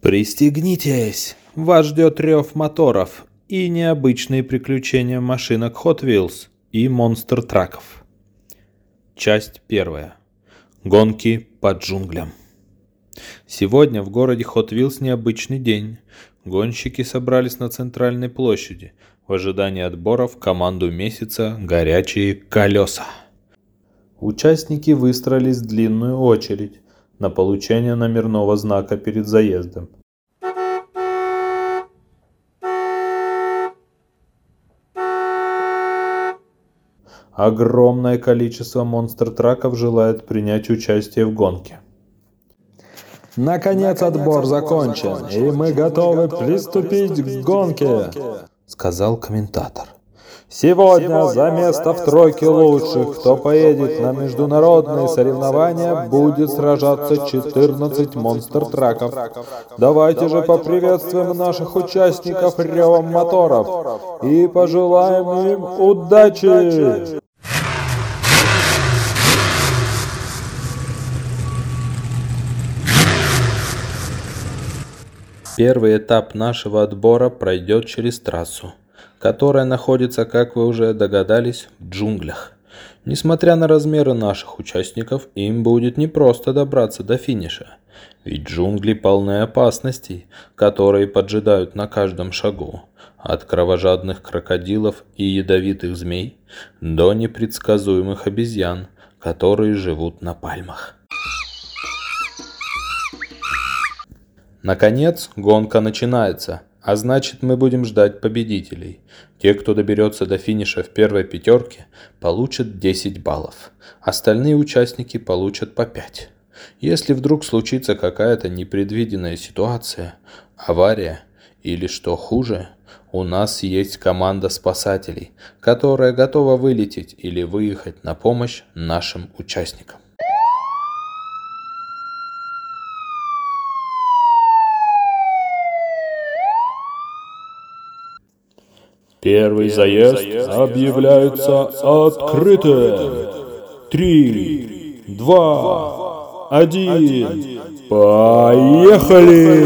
Пристегнитесь! Вас ждет рев моторов и необычные приключения машинок Hot Wheels и монстр траков. Часть первая. Гонки по джунглям. Сегодня в городе Hot Wheels необычный день. Гонщики собрались на центральной площади в ожидании отбора в команду месяца «Горячие колеса». Участники выстроились в длинную очередь на получение номерного знака перед заездом. Огромное количество монстр-траков желает принять участие в гонке. Наконец отбор закончен, и мы готовы приступить к гонке, сказал комментатор. Сегодня за место в тройке лучших, кто поедет на международные соревнования, будет сражаться 14 монстр-траков. Давайте же поприветствуем наших участников ревом моторов. и пожелаем им удачи! Первый этап нашего отбора пройдет через трассу которая находится, как вы уже догадались, в джунглях. Несмотря на размеры наших участников, им будет непросто добраться до финиша. Ведь джунгли полны опасностей, которые поджидают на каждом шагу. От кровожадных крокодилов и ядовитых змей до непредсказуемых обезьян, которые живут на пальмах. Наконец, гонка начинается. А значит, мы будем ждать победителей. Те, кто доберется до финиша в первой пятерке, получат 10 баллов. Остальные участники получат по 5. Если вдруг случится какая-то непредвиденная ситуация, авария или что хуже, у нас есть команда спасателей, которая готова вылететь или выехать на помощь нашим участникам. Первый заезд объявляется открытым. Три, два, один, поехали!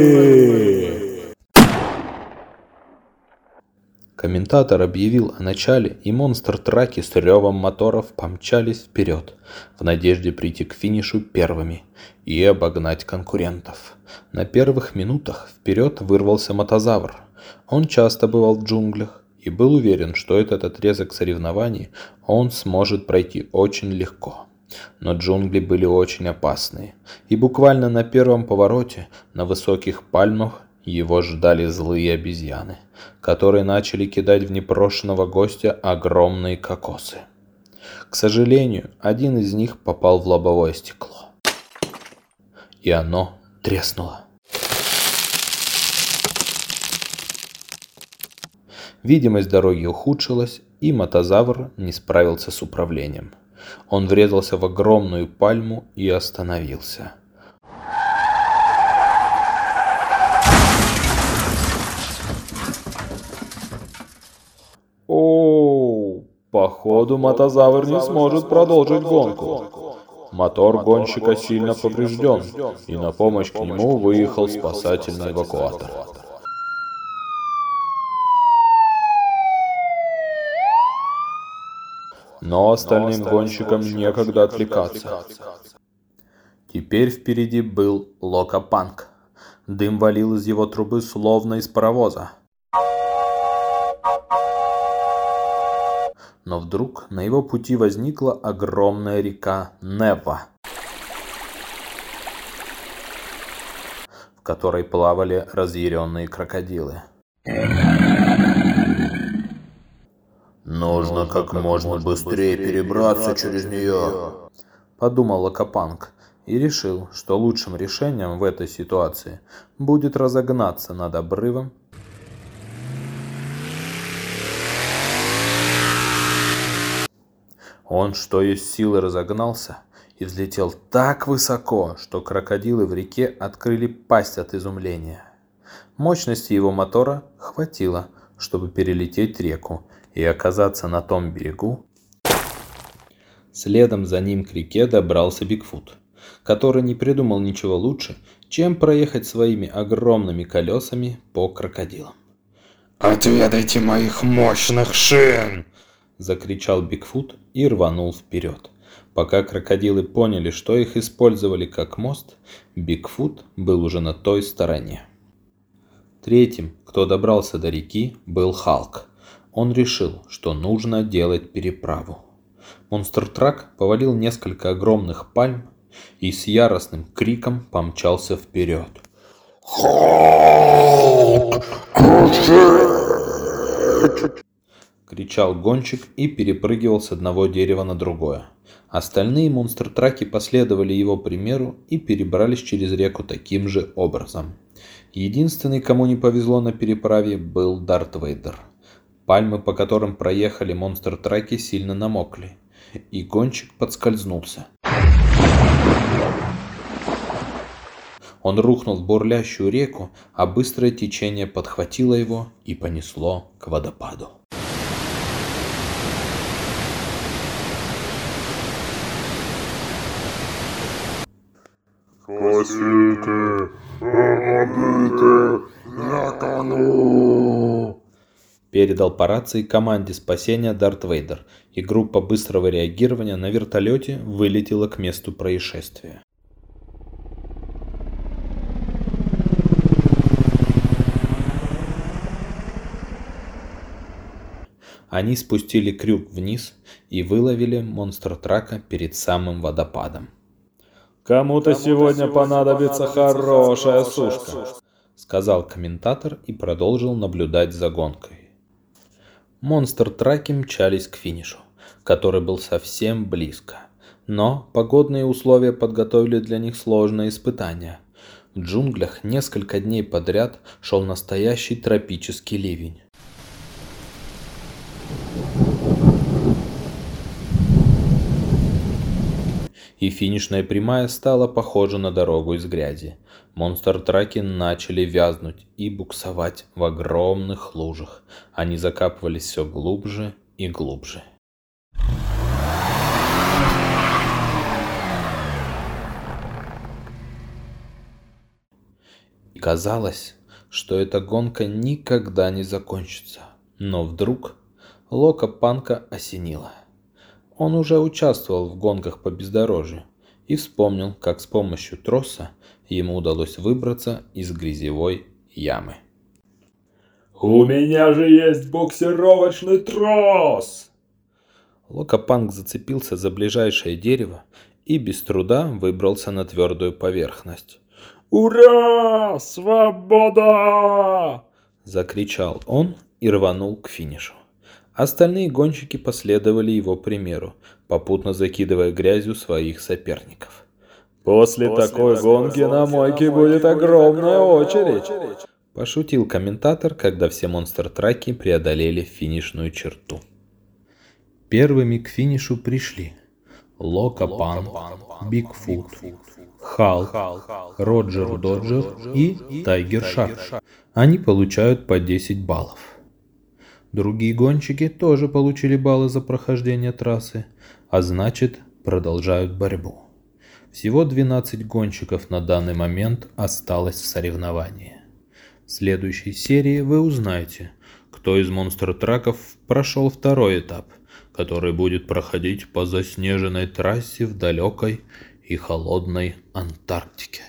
Комментатор объявил о начале, и монстр-траки с ревом моторов помчались вперед, в надежде прийти к финишу первыми и обогнать конкурентов. На первых минутах вперед вырвался мотозавр. Он часто бывал в джунглях, и был уверен, что этот отрезок соревнований он сможет пройти очень легко. Но джунгли были очень опасные, и буквально на первом повороте на высоких пальмах его ждали злые обезьяны, которые начали кидать в непрошенного гостя огромные кокосы. К сожалению, один из них попал в лобовое стекло, и оно треснуло. Видимость дороги ухудшилась, и мотозавр не справился с управлением. Он врезался в огромную пальму и остановился. О, походу мотозавр не сможет продолжить гонку. Мотор гонщика сильно поврежден, и на помощь к нему выехал спасательный эвакуатор. Но остальным гонщикам некогда отвлекаться. Теперь впереди был Локопанк. Дым валил из его трубы словно из паровоза. Но вдруг на его пути возникла огромная река Нева, в которой плавали разъяренные крокодилы. Нужно как можно быстрее перебраться через нее. Подумал Лакопанг и решил, что лучшим решением в этой ситуации будет разогнаться над обрывом Он, что есть силы, разогнался и взлетел так высоко, что крокодилы в реке открыли пасть от изумления. Мощности его мотора хватило, чтобы перелететь реку и оказаться на том берегу. Следом за ним к реке добрался Бигфут, который не придумал ничего лучше, чем проехать своими огромными колесами по крокодилам. «Отведайте моих мощных шин!» – закричал Бигфут и рванул вперед. Пока крокодилы поняли, что их использовали как мост, Бигфут был уже на той стороне. Третьим, кто добрался до реки, был Халк. Он решил, что нужно делать переправу. Монстр-трак повалил несколько огромных пальм и с яростным криком помчался вперед. «Халк! кричал гонщик и перепрыгивал с одного дерева на другое. Остальные монстр-траки последовали его примеру и перебрались через реку таким же образом. Единственный, кому не повезло на переправе, был Дарт Вейдер. Пальмы, по которым проехали монстр-траки, сильно намокли, и гонщик подскользнулся. Он рухнул в бурлящую реку, а быстрое течение подхватило его и понесло к водопаду. Спасите! Помогите! Я тону! Передал по рации команде спасения Дарт Вейдер, и группа быстрого реагирования на вертолете вылетела к месту происшествия. Они спустили крюк вниз и выловили монстр трака перед самым водопадом. Кому-то сегодня понадобится хорошая сушка, сказал комментатор и продолжил наблюдать за гонкой. Монстр-траки мчались к финишу, который был совсем близко. Но погодные условия подготовили для них сложное испытание. В джунглях несколько дней подряд шел настоящий тропический ливень. И финишная прямая стала похожа на дорогу из грязи. Монстр-траки начали вязнуть и буксовать в огромных лужах. Они закапывались все глубже и глубже. Казалось, что эта гонка никогда не закончится. Но вдруг Лока Панка осенила. Он уже участвовал в гонках по бездорожью и вспомнил, как с помощью троса ему удалось выбраться из грязевой ямы. «У меня же есть буксировочный трос!» Локопанк зацепился за ближайшее дерево и без труда выбрался на твердую поверхность. «Ура! Свобода!» – закричал он и рванул к финишу. Остальные гонщики последовали его примеру, попутно закидывая грязью своих соперников. «После, После такой, гонки на мойке будет огромная очередь!» Пошутил комментатор, когда все монстр-траки преодолели финишную черту. Первыми к финишу пришли Лока Пан, Бигфут, Халк, Роджер Доджер и Тайгер Шарк. Они получают по 10 баллов. Другие гонщики тоже получили баллы за прохождение трассы, а значит продолжают борьбу. Всего 12 гонщиков на данный момент осталось в соревновании. В следующей серии вы узнаете, кто из монстр-траков прошел второй этап, который будет проходить по заснеженной трассе в далекой и холодной Антарктике.